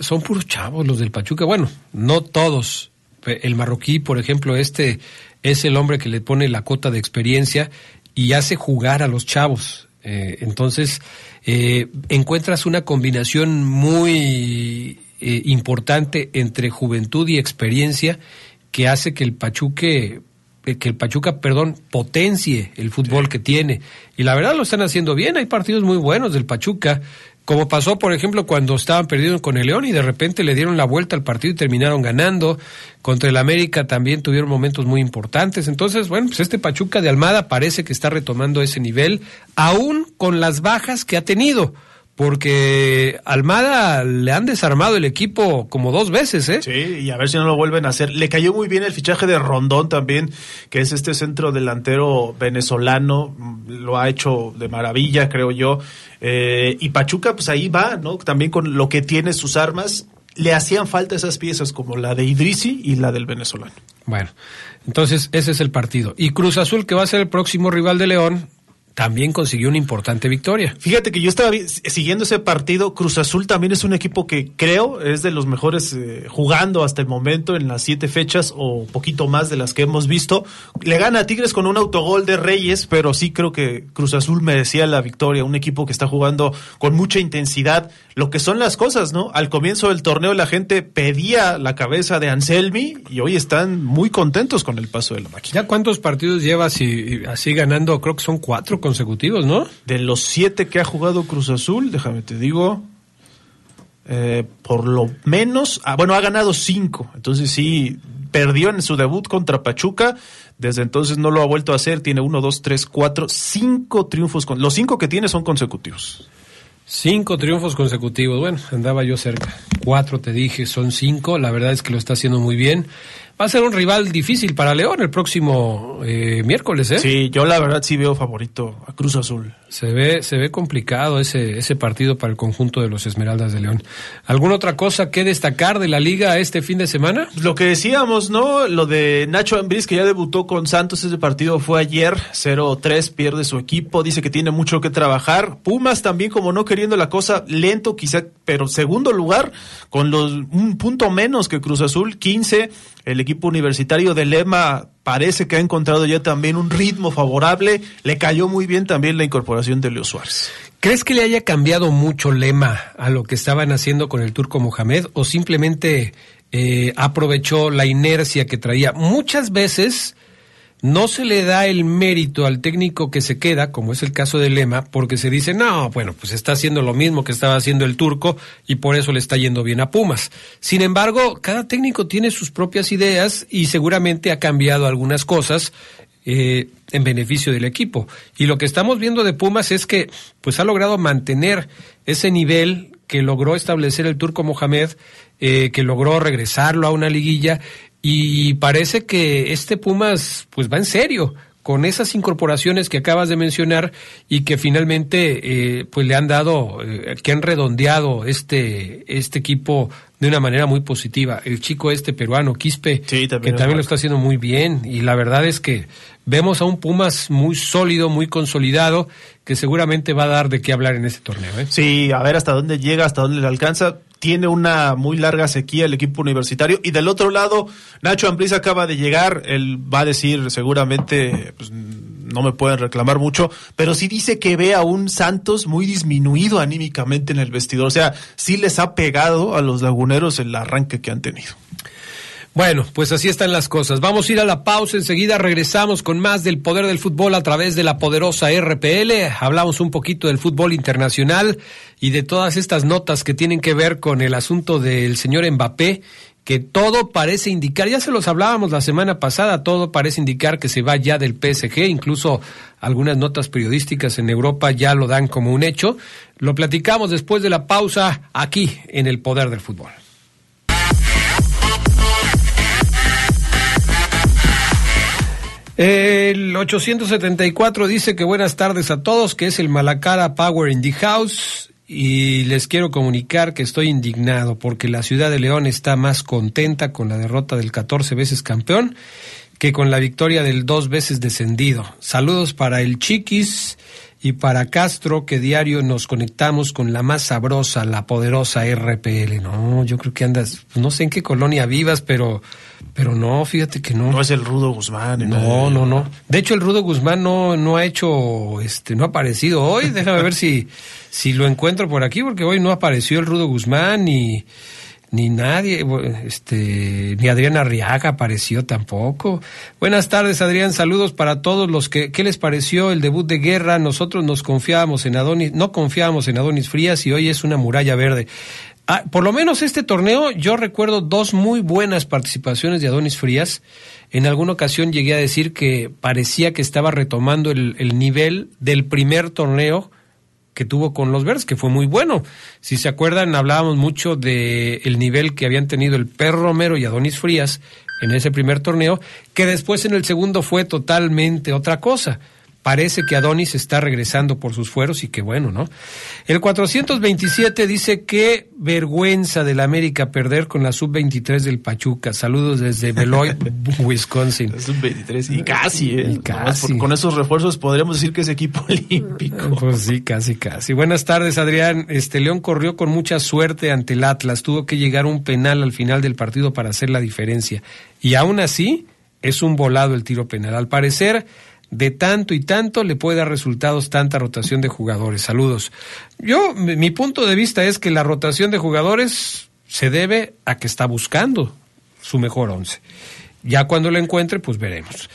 son puros chavos los del Pachuca. Bueno, no todos. El marroquí, por ejemplo, este es el hombre que le pone la cota de experiencia y hace jugar a los chavos. Eh, entonces, eh, encuentras una combinación muy eh, importante entre juventud y experiencia que hace que el Pachuque eh, que el Pachuca, perdón, potencie el fútbol que tiene. Y la verdad lo están haciendo bien, hay partidos muy buenos del Pachuca, como pasó, por ejemplo, cuando estaban perdidos con el León y de repente le dieron la vuelta al partido y terminaron ganando. Contra el América también tuvieron momentos muy importantes. Entonces, bueno, pues este Pachuca de Almada parece que está retomando ese nivel, aún con las bajas que ha tenido. Porque Almada le han desarmado el equipo como dos veces, ¿eh? Sí, y a ver si no lo vuelven a hacer. Le cayó muy bien el fichaje de Rondón también, que es este centro delantero venezolano. mm, Lo ha hecho de maravilla, creo yo. Eh, y Pachuca, pues ahí va, ¿no? También con lo que tiene sus armas. Le hacían falta esas piezas como la de Idrisi y la del venezolano. Bueno, entonces ese es el partido. Y Cruz Azul, que va a ser el próximo rival de León, también consiguió una importante victoria. Fíjate que yo estaba siguiendo ese partido. Cruz Azul también es un equipo que creo es de los mejores eh, jugando hasta el momento en las siete fechas o poquito más de las que hemos visto. Le gana a Tigres con un autogol de Reyes, pero sí creo que Cruz Azul merecía la victoria. Un equipo que está jugando con mucha intensidad. Lo que son las cosas, ¿no? Al comienzo del torneo la gente pedía la cabeza de Anselmi y hoy están muy contentos con el paso de la máquina. ¿Ya cuántos partidos lleva así, así ganando? Creo que son cuatro consecutivos, ¿no? De los siete que ha jugado Cruz Azul, déjame te digo, eh, por lo menos, ah, bueno, ha ganado cinco. Entonces sí, perdió en su debut contra Pachuca. Desde entonces no lo ha vuelto a hacer. Tiene uno, dos, tres, cuatro, cinco triunfos. Con, los cinco que tiene son consecutivos. Cinco triunfos consecutivos. Bueno, andaba yo cerca. Cuatro te dije, son cinco. La verdad es que lo está haciendo muy bien. Va a ser un rival difícil para León el próximo eh, miércoles, ¿eh? Sí, yo la verdad sí veo favorito a Cruz Azul. Se ve, se ve complicado ese, ese partido para el conjunto de los Esmeraldas de León. ¿Alguna otra cosa que destacar de la liga este fin de semana? Lo que decíamos, ¿no? Lo de Nacho Ambriz, que ya debutó con Santos, ese partido fue ayer, 0-3, pierde su equipo, dice que tiene mucho que trabajar. Pumas también, como no queriendo la cosa, lento quizá, pero segundo lugar, con los un punto menos que Cruz Azul, 15. El equipo universitario de Lema parece que ha encontrado ya también un ritmo favorable. Le cayó muy bien también la incorporación de Leo Suárez. ¿Crees que le haya cambiado mucho Lema a lo que estaban haciendo con el turco Mohamed o simplemente eh, aprovechó la inercia que traía? Muchas veces no se le da el mérito al técnico que se queda, como es el caso de Lema, porque se dice, no, bueno, pues está haciendo lo mismo que estaba haciendo el turco y por eso le está yendo bien a Pumas. Sin embargo, cada técnico tiene sus propias ideas y seguramente ha cambiado algunas cosas eh, en beneficio del equipo. Y lo que estamos viendo de Pumas es que pues ha logrado mantener ese nivel que logró establecer el turco Mohamed, eh, que logró regresarlo a una liguilla y parece que este Pumas pues va en serio con esas incorporaciones que acabas de mencionar y que finalmente eh, pues le han dado, eh, que han redondeado este, este equipo de una manera muy positiva. El chico este peruano, Quispe, Sí, que también también lo está haciendo muy bien y la verdad es que vemos a un Pumas muy sólido, muy consolidado, que seguramente va a dar de qué hablar en este torneo. ¿eh? Sí, a ver hasta dónde llega, hasta dónde le alcanza. Tiene una muy larga sequía el equipo universitario. Y del otro lado, Nacho Ambriz acaba de llegar. Él va a decir seguramente, pues, no me pueden reclamar mucho, pero sí dice que ve a un Santos muy disminuido anímicamente en el vestidor. O sea, sí les ha pegado a los laguneros el arranque que han tenido. Bueno, pues así están las cosas. Vamos a ir a la pausa. Enseguida regresamos con más del poder del fútbol a través de la poderosa RPL. Hablamos un poquito del fútbol internacional y de todas estas notas que tienen que ver con el asunto del señor Mbappé, que todo parece indicar, ya se los hablábamos la semana pasada, todo parece indicar que se va ya del PSG, incluso algunas notas periodísticas en Europa ya lo dan como un hecho. Lo platicamos después de la pausa aquí en el poder del fútbol. El 874 dice que buenas tardes a todos, que es el Malacara Power in the House y les quiero comunicar que estoy indignado porque la ciudad de León está más contenta con la derrota del 14 veces campeón que con la victoria del dos veces descendido. Saludos para el Chiquis y para Castro, que diario nos conectamos con la más sabrosa, la poderosa RPL. No, yo creo que andas, no sé en qué colonia vivas, pero, pero no, fíjate que no. No es el Rudo Guzmán. No, no, no. De hecho, el Rudo Guzmán no, no ha hecho, este, no ha aparecido hoy. Déjame ver si, [laughs] si lo encuentro por aquí, porque hoy no apareció el Rudo Guzmán ni, ni nadie, este, ni Adrián Arriaga apareció tampoco. Buenas tardes, Adrián. Saludos para todos los que, ¿qué les pareció el debut de guerra? Nosotros nos confiábamos en Adonis, no confiábamos en Adonis Frías y hoy es una muralla verde. Ah, por lo menos este torneo yo recuerdo dos muy buenas participaciones de Adonis Frías. En alguna ocasión llegué a decir que parecía que estaba retomando el, el nivel del primer torneo que tuvo con los Verdes, que fue muy bueno. Si se acuerdan, hablábamos mucho de el nivel que habían tenido el Perro Romero y Adonis Frías en ese primer torneo, que después en el segundo fue totalmente otra cosa. Parece que Adonis está regresando por sus fueros y que bueno, ¿no? El 427 dice que vergüenza del América perder con la sub-23 del Pachuca. Saludos desde Beloit, [laughs] Wisconsin. Es un 23 y casi, ¿eh? Y casi. con esos refuerzos podríamos decir que es equipo [laughs] olímpico. Pues sí, casi, casi. Buenas tardes, Adrián. Este León corrió con mucha suerte ante el Atlas. Tuvo que llegar un penal al final del partido para hacer la diferencia. Y aún así, es un volado el tiro penal. Al parecer, de tanto y tanto le puede dar resultados tanta rotación de jugadores. Saludos. Yo, mi punto de vista es que la rotación de jugadores se debe a que está buscando su mejor once. Ya cuando lo encuentre, pues veremos.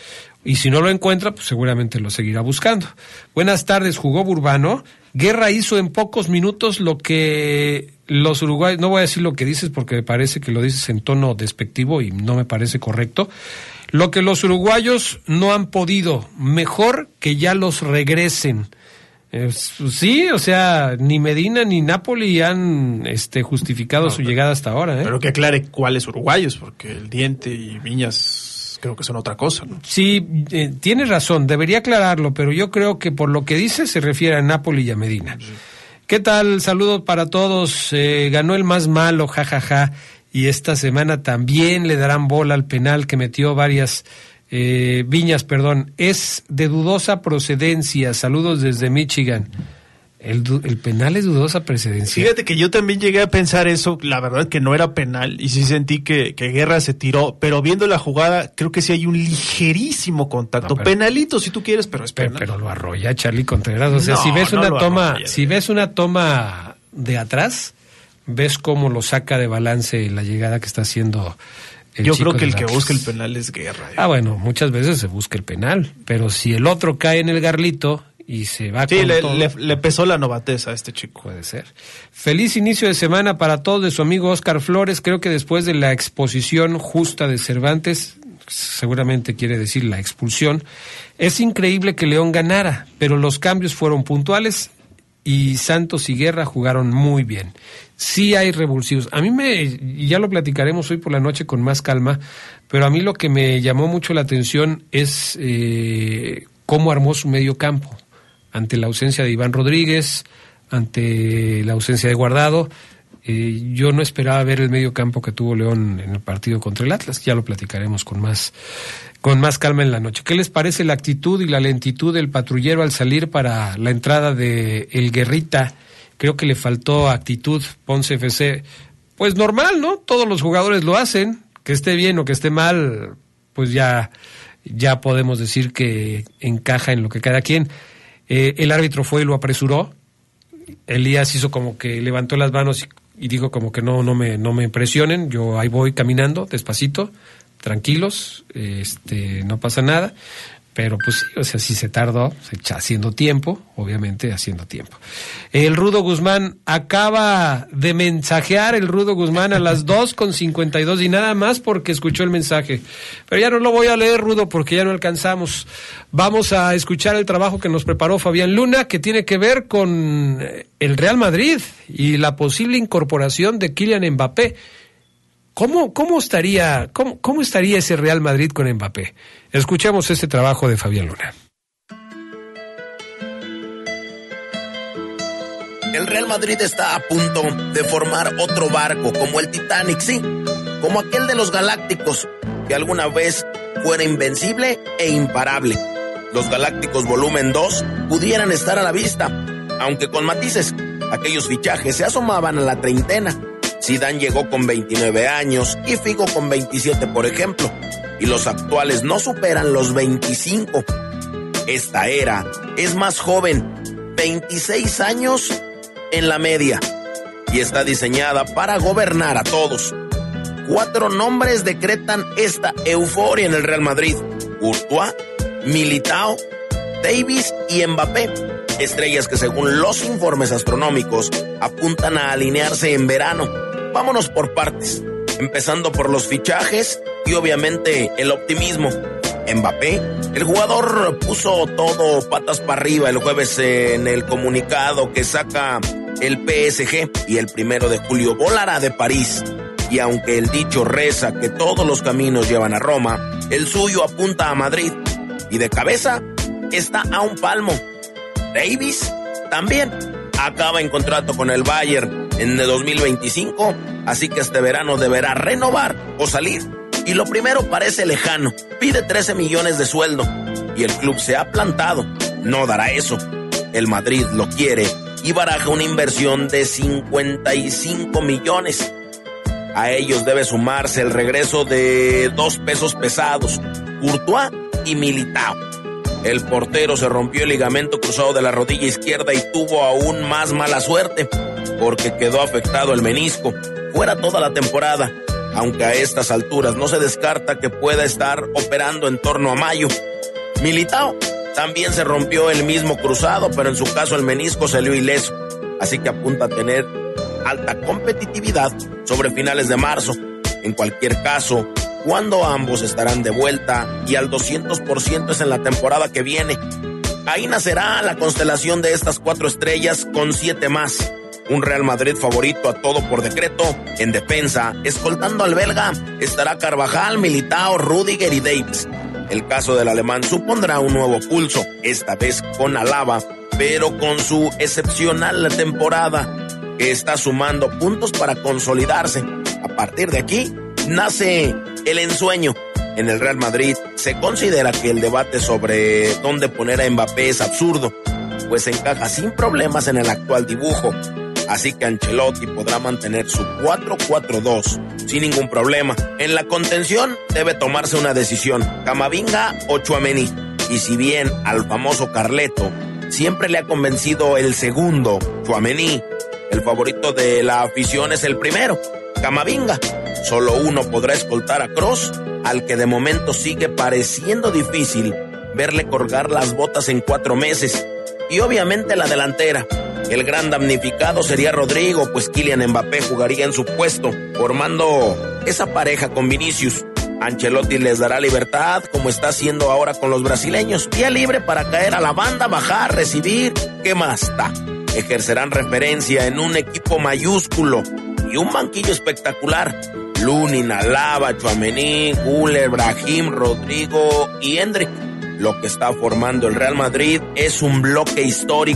Y si no lo encuentra, pues seguramente lo seguirá buscando. Buenas tardes, jugó Burbano. Guerra hizo en pocos minutos lo que los uruguayos, no voy a decir lo que dices porque me parece que lo dices en tono despectivo y no me parece correcto. Lo que los uruguayos no han podido, mejor que ya los regresen. Es- sí, o sea, ni Medina ni Napoli han este, justificado su llegada hasta ahora. ¿eh? Pero que aclare cuáles uruguayos, porque el Diente y Viñas creo que son otra cosa, ¿no? Sí, eh, tienes razón, debería aclararlo, pero yo creo que por lo que dice se refiere a Napoli y a Medina. ¿Qué tal? Saludos para todos. Eh, ganó el más malo, jajaja. Y esta semana también le darán bola al penal que metió varias eh, viñas, perdón. Es de dudosa procedencia. Saludos desde Michigan. El, penal es dudosa procedencia. Fíjate que yo también llegué a pensar eso, la verdad que no era penal y sí sentí que, que Guerra se tiró, pero viendo la jugada creo que sí hay un ligerísimo contacto. No, pero- Penalito si tú quieres, pero es Pero, penal. pero lo arrolla Charlie Contreras. O sea, No, si ves no una toma, arrolla. si ves una toma de atrás, ves cómo lo saca de balance la llegada que está haciendo. El yo creo que el que busca el penal es Guerra. ¿eh? Ah, bueno, muchas veces se busca el penal, pero si el otro cae en el garlito y se va sí, con le, todo, le- le pesó la novatez a este chico. Puede ser. Feliz inicio de semana para todos de su amigo Oscar Flores. Creo que después de la exposición justa de Cervantes, seguramente quiere decir la expulsión, es increíble que León ganara, pero los cambios fueron puntuales y Santos y Guerra jugaron muy bien. Sí hay revulsivos. A mí me, ya lo platicaremos hoy por la noche con más calma, pero a mí lo que me llamó mucho la atención es eh, cómo armó su medio campo ante la ausencia de Iván Rodríguez, ante la ausencia de Guardado. Eh, yo no esperaba ver el medio campo que tuvo León en el partido contra el Atlas. Ya lo platicaremos con más, con más calma en la noche. ¿Qué les parece la actitud y la lentitud del patrullero al salir para la entrada de El Guerrita? Creo que le faltó actitud Ponce FC. Pues normal, ¿no? Todos los jugadores lo hacen. Que esté bien o que esté mal, pues ya, ya podemos decir que encaja en lo que cada quien. Eh, el árbitro fue y lo apresuró. Elías hizo como que levantó las manos y, y dijo como que no, no me, no me presionen, yo ahí voy caminando, despacito, tranquilos, este, no pasa nada. Pero pues sí, o sea, sí se tardó, haciendo tiempo, obviamente haciendo tiempo. El Rudo Guzmán acaba de mensajear el Rudo Guzmán a las [laughs] 2 con 52 y nada más porque escuchó el mensaje. Pero ya no lo voy a leer, Rudo, porque ya no alcanzamos. Vamos a escuchar el trabajo que nos preparó Fabián Luna, que tiene que ver con eh, el Real Madrid y la posible incorporación de Kylian Mbappé. ¿Cómo, cómo, estaría, cómo, ¿Cómo estaría ese Real Madrid con Mbappé? Escuchemos ese trabajo de Fabián Luna. El Real Madrid está a punto de formar otro barco como el Titanic, sí, como aquel de los Galácticos, que alguna vez fuera invencible e imparable. Los Galácticos Volumen 2 pudieran estar a la vista, aunque con matices. Aquellos fichajes se asomaban a la treintena. Zidane llegó con 29 años y Figo con 27, por ejemplo, y los actuales no superan los 25. Esta era es más joven, 26 años en la media, y está diseñada para gobernar a todos. Cuatro nombres decretan esta euforia en el Real Madrid. Courtois, Militao, Davis y Mbappé. Estrellas que según los informes astronómicos apuntan a alinearse en verano. Vámonos por partes, empezando por los fichajes y obviamente el optimismo. Mbappé, el jugador puso todo patas para arriba el jueves en el comunicado que saca el PSG y el primero de julio volará de París. Y aunque el dicho reza que todos los caminos llevan a Roma, el suyo apunta a Madrid. Y de cabeza está a un palmo. Davis también acaba en contrato con el Bayern en el 2025, así que este verano deberá renovar o salir. Y lo primero parece lejano, pide 13 millones de sueldo y el club se ha plantado, no dará eso. El Madrid lo quiere y baraja una inversión de 55 millones. A ellos debe sumarse el regreso de dos pesos pesados, Courtois y Militao. El portero se rompió el ligamento cruzado de la rodilla izquierda y tuvo aún más mala suerte, porque quedó afectado el menisco. Fuera toda la temporada, aunque a estas alturas no se descarta que pueda estar operando en torno a mayo. Militao también se rompió el mismo cruzado, pero en su caso el menisco salió ileso, así que apunta a tener alta competitividad sobre finales de marzo. En cualquier caso, cuando ambos estarán de vuelta y al 200% es en la temporada que viene. Ahí nacerá la constelación de estas cuatro estrellas con siete más. Un Real Madrid favorito a todo por decreto. En defensa, escoltando al belga, estará Carvajal, Militao, Rudiger y Davis. El caso del alemán supondrá un nuevo pulso, esta vez con Alaba, pero con su excepcional temporada, que está sumando puntos para consolidarse. A partir de aquí, nace el ensueño. En el Real Madrid se considera que el debate sobre dónde poner a Mbappé es absurdo, pues encaja sin problemas en el actual dibujo. Así que Ancelotti podrá mantener su 4-4-2 sin ningún problema. En la contención debe tomarse una decisión, Camavinga o Chuamení. Y si bien al famoso Carleto siempre le ha convencido el segundo, Chuamení, el favorito de la afición es el primero, Camavinga. Solo uno podrá escoltar a Cross, al que de momento sigue pareciendo difícil verle colgar las botas en cuatro meses. Y obviamente la delantera. El gran damnificado sería Rodrigo, pues Kylian Mbappé jugaría en su puesto, formando esa pareja con Vinicius. Ancelotti les dará libertad, como está haciendo ahora con los brasileños. Vía libre para caer a la banda, bajar, recibir. ¿Qué más está? Ejercerán referencia en un equipo mayúsculo y un banquillo espectacular. Lunin, Alaba, Chuamení, Guller, Brahim, Rodrigo y Hendrik. Lo que está formando el Real Madrid es un bloque histórico